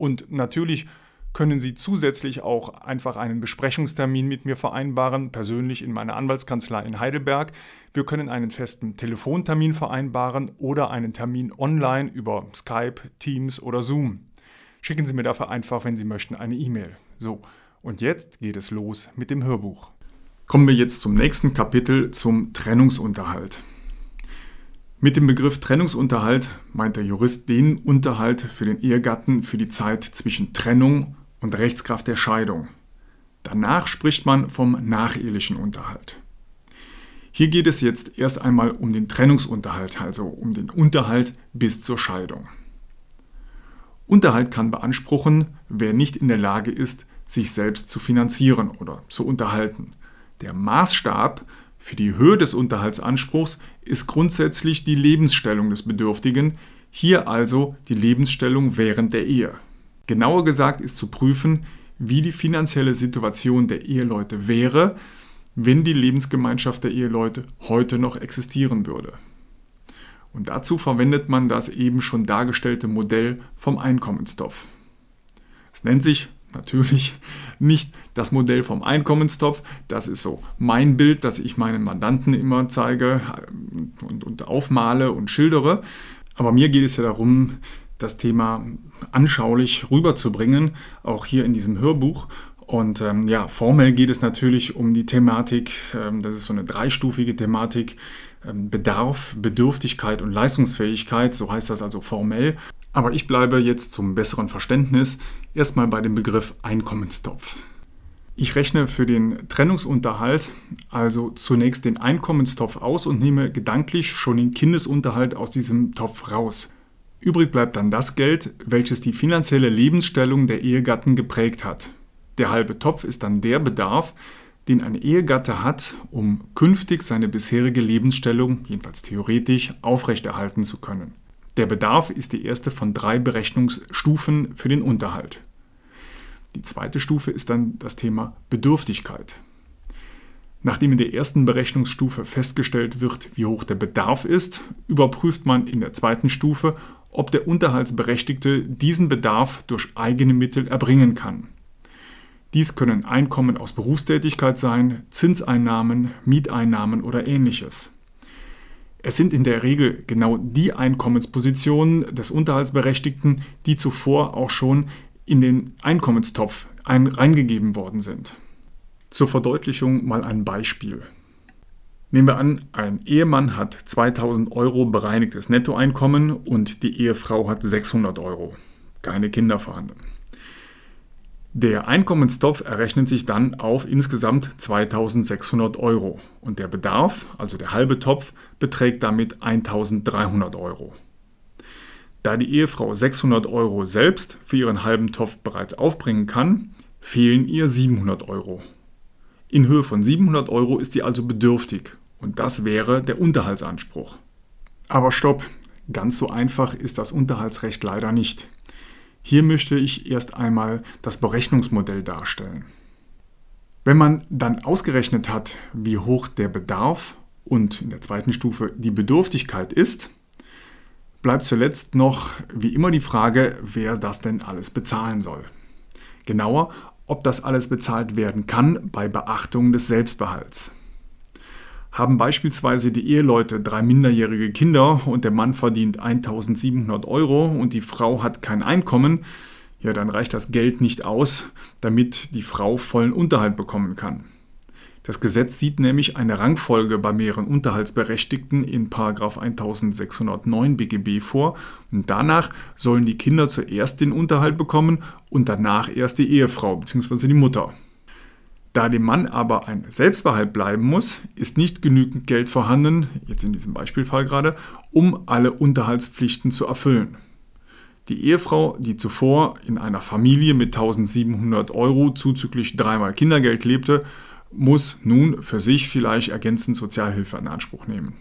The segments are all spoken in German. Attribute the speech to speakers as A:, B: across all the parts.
A: Und natürlich können Sie zusätzlich auch einfach einen Besprechungstermin mit mir vereinbaren, persönlich in meiner Anwaltskanzlei in Heidelberg. Wir können einen festen Telefontermin vereinbaren oder einen Termin online über Skype, Teams oder Zoom. Schicken Sie mir dafür einfach, wenn Sie möchten, eine E-Mail. So, und jetzt geht es los mit dem Hörbuch. Kommen wir jetzt zum nächsten Kapitel zum Trennungsunterhalt. Mit dem Begriff Trennungsunterhalt meint der Jurist den Unterhalt für den Ehegatten für die Zeit zwischen Trennung und Rechtskraft der Scheidung. Danach spricht man vom nachehelichen Unterhalt. Hier geht es jetzt erst einmal um den Trennungsunterhalt, also um den Unterhalt bis zur Scheidung. Unterhalt kann beanspruchen, wer nicht in der Lage ist, sich selbst zu finanzieren oder zu unterhalten. Der Maßstab für die Höhe des Unterhaltsanspruchs ist grundsätzlich die Lebensstellung des Bedürftigen, hier also die Lebensstellung während der Ehe. Genauer gesagt ist zu prüfen, wie die finanzielle Situation der Eheleute wäre, wenn die Lebensgemeinschaft der Eheleute heute noch existieren würde. Und dazu verwendet man das eben schon dargestellte Modell vom Einkommenstopf. Es nennt sich natürlich nicht das Modell vom Einkommenstopf. Das ist so mein Bild, das ich meinen Mandanten immer zeige und, und aufmale und schildere. Aber mir geht es ja darum, das Thema anschaulich rüberzubringen, auch hier in diesem Hörbuch. Und ähm, ja, formell geht es natürlich um die Thematik, ähm, das ist so eine dreistufige Thematik, ähm, Bedarf, Bedürftigkeit und Leistungsfähigkeit, so heißt das also formell. Aber ich bleibe jetzt zum besseren Verständnis erstmal bei dem Begriff Einkommenstopf. Ich rechne für den Trennungsunterhalt also zunächst den Einkommenstopf aus und nehme gedanklich schon den Kindesunterhalt aus diesem Topf raus. Übrig bleibt dann das Geld, welches die finanzielle Lebensstellung der Ehegatten geprägt hat. Der halbe Topf ist dann der Bedarf, den ein Ehegatte hat, um künftig seine bisherige Lebensstellung, jedenfalls theoretisch, aufrechterhalten zu können. Der Bedarf ist die erste von drei Berechnungsstufen für den Unterhalt. Die zweite Stufe ist dann das Thema Bedürftigkeit. Nachdem in der ersten Berechnungsstufe festgestellt wird, wie hoch der Bedarf ist, überprüft man in der zweiten Stufe, ob der Unterhaltsberechtigte diesen Bedarf durch eigene Mittel erbringen kann. Dies können Einkommen aus Berufstätigkeit sein, Zinseinnahmen, Mieteinnahmen oder ähnliches. Es sind in der Regel genau die Einkommenspositionen des Unterhaltsberechtigten, die zuvor auch schon in den Einkommenstopf ein reingegeben worden sind. Zur Verdeutlichung mal ein Beispiel. Nehmen wir an, ein Ehemann hat 2000 Euro bereinigtes Nettoeinkommen und die Ehefrau hat 600 Euro. Keine Kinder vorhanden. Der Einkommenstopf errechnet sich dann auf insgesamt 2600 Euro und der Bedarf, also der halbe Topf, beträgt damit 1300 Euro. Da die Ehefrau 600 Euro selbst für ihren halben Topf bereits aufbringen kann, fehlen ihr 700 Euro. In Höhe von 700 Euro ist sie also bedürftig und das wäre der Unterhaltsanspruch. Aber stopp, ganz so einfach ist das Unterhaltsrecht leider nicht. Hier möchte ich erst einmal das Berechnungsmodell darstellen. Wenn man dann ausgerechnet hat, wie hoch der Bedarf und in der zweiten Stufe die Bedürftigkeit ist, bleibt zuletzt noch wie immer die Frage, wer das denn alles bezahlen soll. Genauer, ob das alles bezahlt werden kann bei Beachtung des Selbstbehalts. Haben beispielsweise die Eheleute drei minderjährige Kinder und der Mann verdient 1700 Euro und die Frau hat kein Einkommen, ja, dann reicht das Geld nicht aus, damit die Frau vollen Unterhalt bekommen kann. Das Gesetz sieht nämlich eine Rangfolge bei mehreren Unterhaltsberechtigten in 1609 BGB vor und danach sollen die Kinder zuerst den Unterhalt bekommen und danach erst die Ehefrau bzw. die Mutter. Da dem Mann aber ein Selbstbehalt bleiben muss, ist nicht genügend Geld vorhanden, jetzt in diesem Beispielfall gerade, um alle Unterhaltspflichten zu erfüllen. Die Ehefrau, die zuvor in einer Familie mit 1700 Euro zuzüglich dreimal Kindergeld lebte, muss nun für sich vielleicht ergänzend Sozialhilfe in Anspruch nehmen.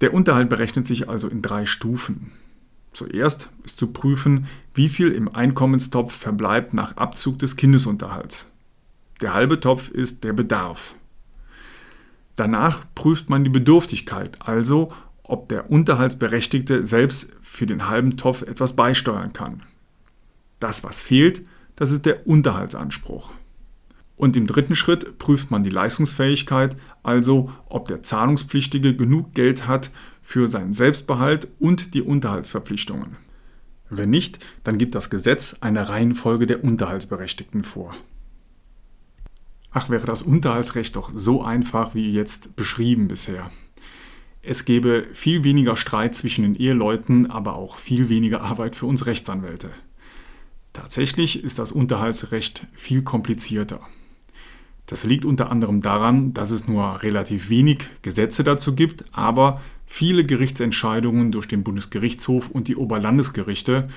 A: Der Unterhalt berechnet sich also in drei Stufen. Zuerst ist zu prüfen, wie viel im Einkommenstopf verbleibt nach Abzug des Kindesunterhalts. Der halbe Topf ist der Bedarf. Danach prüft man die Bedürftigkeit, also ob der Unterhaltsberechtigte selbst für den halben Topf etwas beisteuern kann. Das, was fehlt, das ist der Unterhaltsanspruch. Und im dritten Schritt prüft man die Leistungsfähigkeit, also ob der Zahlungspflichtige genug Geld hat für seinen Selbstbehalt und die Unterhaltsverpflichtungen. Wenn nicht, dann gibt das Gesetz eine Reihenfolge der Unterhaltsberechtigten vor. Ach, wäre das Unterhaltsrecht doch so einfach wie jetzt beschrieben bisher. Es gäbe viel weniger Streit zwischen den Eheleuten, aber auch viel weniger Arbeit für uns Rechtsanwälte. Tatsächlich ist das Unterhaltsrecht viel komplizierter. Das liegt unter anderem daran, dass es nur relativ wenig Gesetze dazu gibt, aber viele Gerichtsentscheidungen durch den Bundesgerichtshof und die Oberlandesgerichte,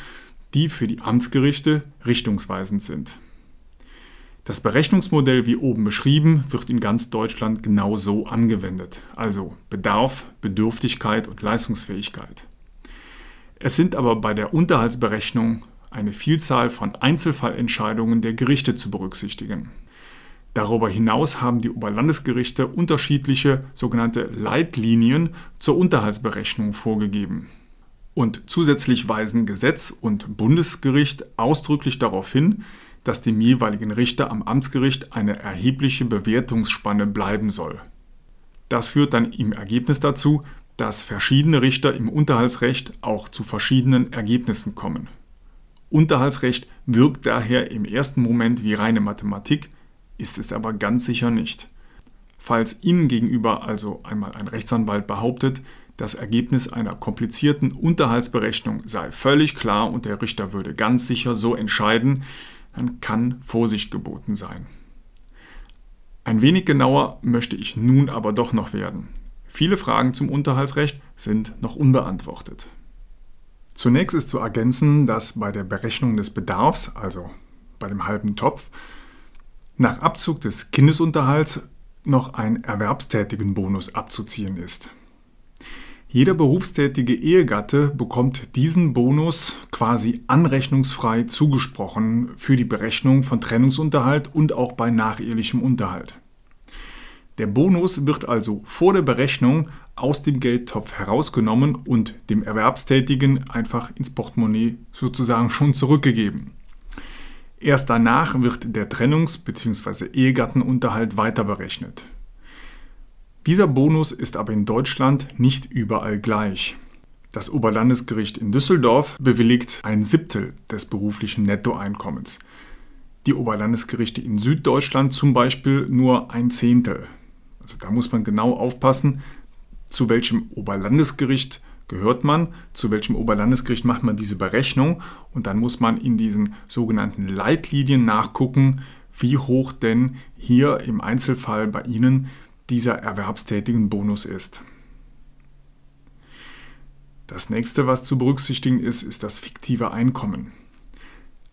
A: die für die Amtsgerichte richtungsweisend sind. Das Berechnungsmodell wie oben beschrieben wird in ganz Deutschland genau so angewendet, also Bedarf, Bedürftigkeit und Leistungsfähigkeit. Es sind aber bei der Unterhaltsberechnung eine Vielzahl von Einzelfallentscheidungen der Gerichte zu berücksichtigen. Darüber hinaus haben die Oberlandesgerichte unterschiedliche sogenannte Leitlinien zur Unterhaltsberechnung vorgegeben. Und zusätzlich weisen Gesetz und Bundesgericht ausdrücklich darauf hin, dass dem jeweiligen Richter am Amtsgericht eine erhebliche Bewertungsspanne bleiben soll. Das führt dann im Ergebnis dazu, dass verschiedene Richter im Unterhaltsrecht auch zu verschiedenen Ergebnissen kommen. Unterhaltsrecht wirkt daher im ersten Moment wie reine Mathematik, ist es aber ganz sicher nicht. Falls Ihnen gegenüber also einmal ein Rechtsanwalt behauptet, das Ergebnis einer komplizierten Unterhaltsberechnung sei völlig klar und der Richter würde ganz sicher so entscheiden, dann kann Vorsicht geboten sein. Ein wenig genauer möchte ich nun aber doch noch werden. Viele Fragen zum Unterhaltsrecht sind noch unbeantwortet. Zunächst ist zu ergänzen, dass bei der Berechnung des Bedarfs, also bei dem halben Topf, nach Abzug des Kindesunterhalts noch ein Erwerbstätigenbonus abzuziehen ist. Jeder berufstätige Ehegatte bekommt diesen Bonus quasi anrechnungsfrei zugesprochen für die Berechnung von Trennungsunterhalt und auch bei nachehelichem Unterhalt. Der Bonus wird also vor der Berechnung aus dem Geldtopf herausgenommen und dem Erwerbstätigen einfach ins Portemonnaie sozusagen schon zurückgegeben. Erst danach wird der Trennungs- bzw. Ehegattenunterhalt weiter berechnet. Dieser Bonus ist aber in Deutschland nicht überall gleich. Das Oberlandesgericht in Düsseldorf bewilligt ein Siebtel des beruflichen Nettoeinkommens. Die Oberlandesgerichte in Süddeutschland zum Beispiel nur ein Zehntel. Also da muss man genau aufpassen, zu welchem Oberlandesgericht gehört man, zu welchem Oberlandesgericht macht man diese Berechnung und dann muss man in diesen sogenannten Leitlinien nachgucken, wie hoch denn hier im Einzelfall bei Ihnen dieser erwerbstätigen Bonus ist. Das nächste, was zu berücksichtigen ist, ist das fiktive Einkommen.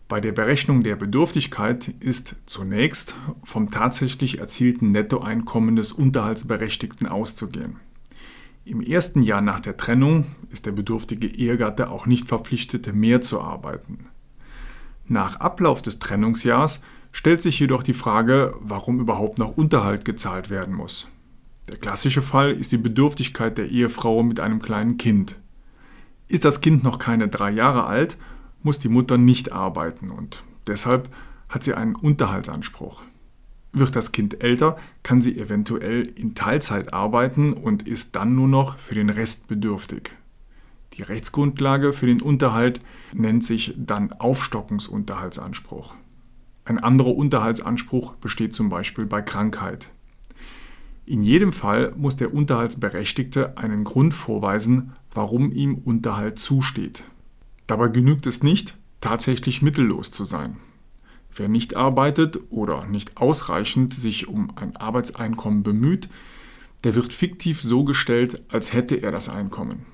A: Bei der Berechnung der Bedürftigkeit ist zunächst vom tatsächlich erzielten Nettoeinkommen des Unterhaltsberechtigten auszugehen. Im ersten Jahr nach der Trennung ist der bedürftige Ehegatte auch nicht verpflichtet, mehr zu arbeiten. Nach Ablauf des Trennungsjahrs stellt sich jedoch die Frage, warum überhaupt noch Unterhalt gezahlt werden muss. Der klassische Fall ist die Bedürftigkeit der Ehefrau mit einem kleinen Kind. Ist das Kind noch keine drei Jahre alt, muss die Mutter nicht arbeiten und deshalb hat sie einen Unterhaltsanspruch. Wird das Kind älter, kann sie eventuell in Teilzeit arbeiten und ist dann nur noch für den Rest bedürftig. Die Rechtsgrundlage für den Unterhalt nennt sich dann Aufstockungsunterhaltsanspruch. Ein anderer Unterhaltsanspruch besteht zum Beispiel bei Krankheit. In jedem Fall muss der Unterhaltsberechtigte einen Grund vorweisen, warum ihm Unterhalt zusteht. Dabei genügt es nicht, tatsächlich mittellos zu sein. Wer nicht arbeitet oder nicht ausreichend sich um ein Arbeitseinkommen bemüht, der wird fiktiv so gestellt, als hätte er das Einkommen.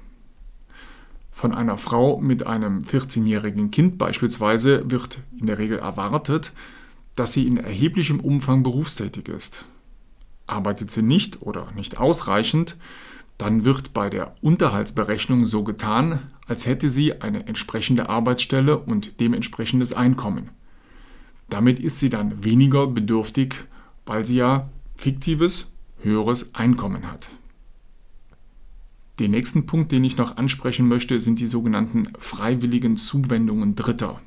A: Von einer Frau mit einem 14-jährigen Kind beispielsweise wird in der Regel erwartet, dass sie in erheblichem Umfang berufstätig ist. Arbeitet sie nicht oder nicht ausreichend, dann wird bei der Unterhaltsberechnung so getan, als hätte sie eine entsprechende Arbeitsstelle und dementsprechendes Einkommen. Damit ist sie dann weniger bedürftig, weil sie ja fiktives, höheres Einkommen hat. Den nächsten Punkt, den ich noch ansprechen möchte, sind die sogenannten freiwilligen Zuwendungen Dritter.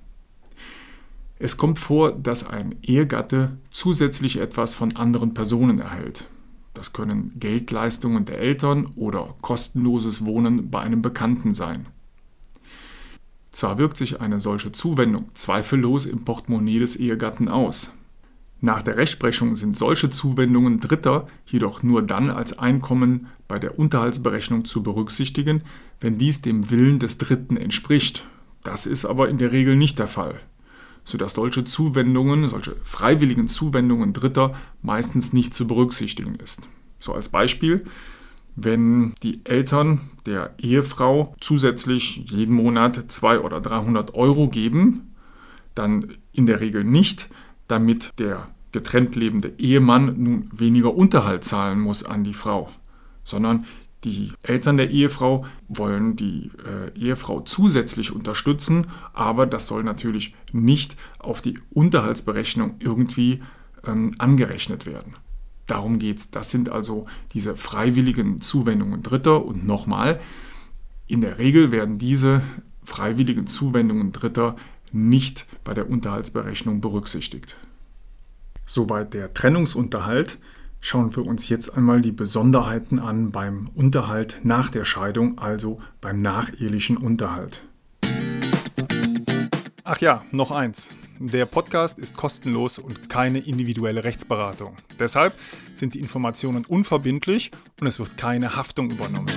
A: Es kommt vor, dass ein Ehegatte zusätzlich etwas von anderen Personen erhält. Das können Geldleistungen der Eltern oder kostenloses Wohnen bei einem Bekannten sein. Zwar wirkt sich eine solche Zuwendung zweifellos im Portemonnaie des Ehegatten aus. Nach der Rechtsprechung sind solche Zuwendungen Dritter jedoch nur dann als Einkommen bei der Unterhaltsberechnung zu berücksichtigen, wenn dies dem Willen des Dritten entspricht. Das ist aber in der Regel nicht der Fall, sodass solche Zuwendungen, solche freiwilligen Zuwendungen Dritter meistens nicht zu berücksichtigen ist. So als Beispiel, wenn die Eltern der Ehefrau zusätzlich jeden Monat 200 oder 300 Euro geben, dann in der Regel nicht, damit der getrennt lebende Ehemann nun weniger Unterhalt zahlen muss an die Frau, sondern die Eltern der Ehefrau wollen die äh, Ehefrau zusätzlich unterstützen, aber das soll natürlich nicht auf die Unterhaltsberechnung irgendwie ähm, angerechnet werden. Darum geht es. Das sind also diese freiwilligen Zuwendungen Dritter. Und nochmal, in der Regel werden diese freiwilligen Zuwendungen Dritter nicht bei der Unterhaltsberechnung berücksichtigt. Soweit der Trennungsunterhalt. Schauen wir uns jetzt einmal die Besonderheiten an beim Unterhalt nach der Scheidung, also beim nachehelichen Unterhalt. Ach ja, noch eins. Der Podcast ist kostenlos und keine individuelle Rechtsberatung. Deshalb sind die Informationen unverbindlich und es wird keine Haftung übernommen.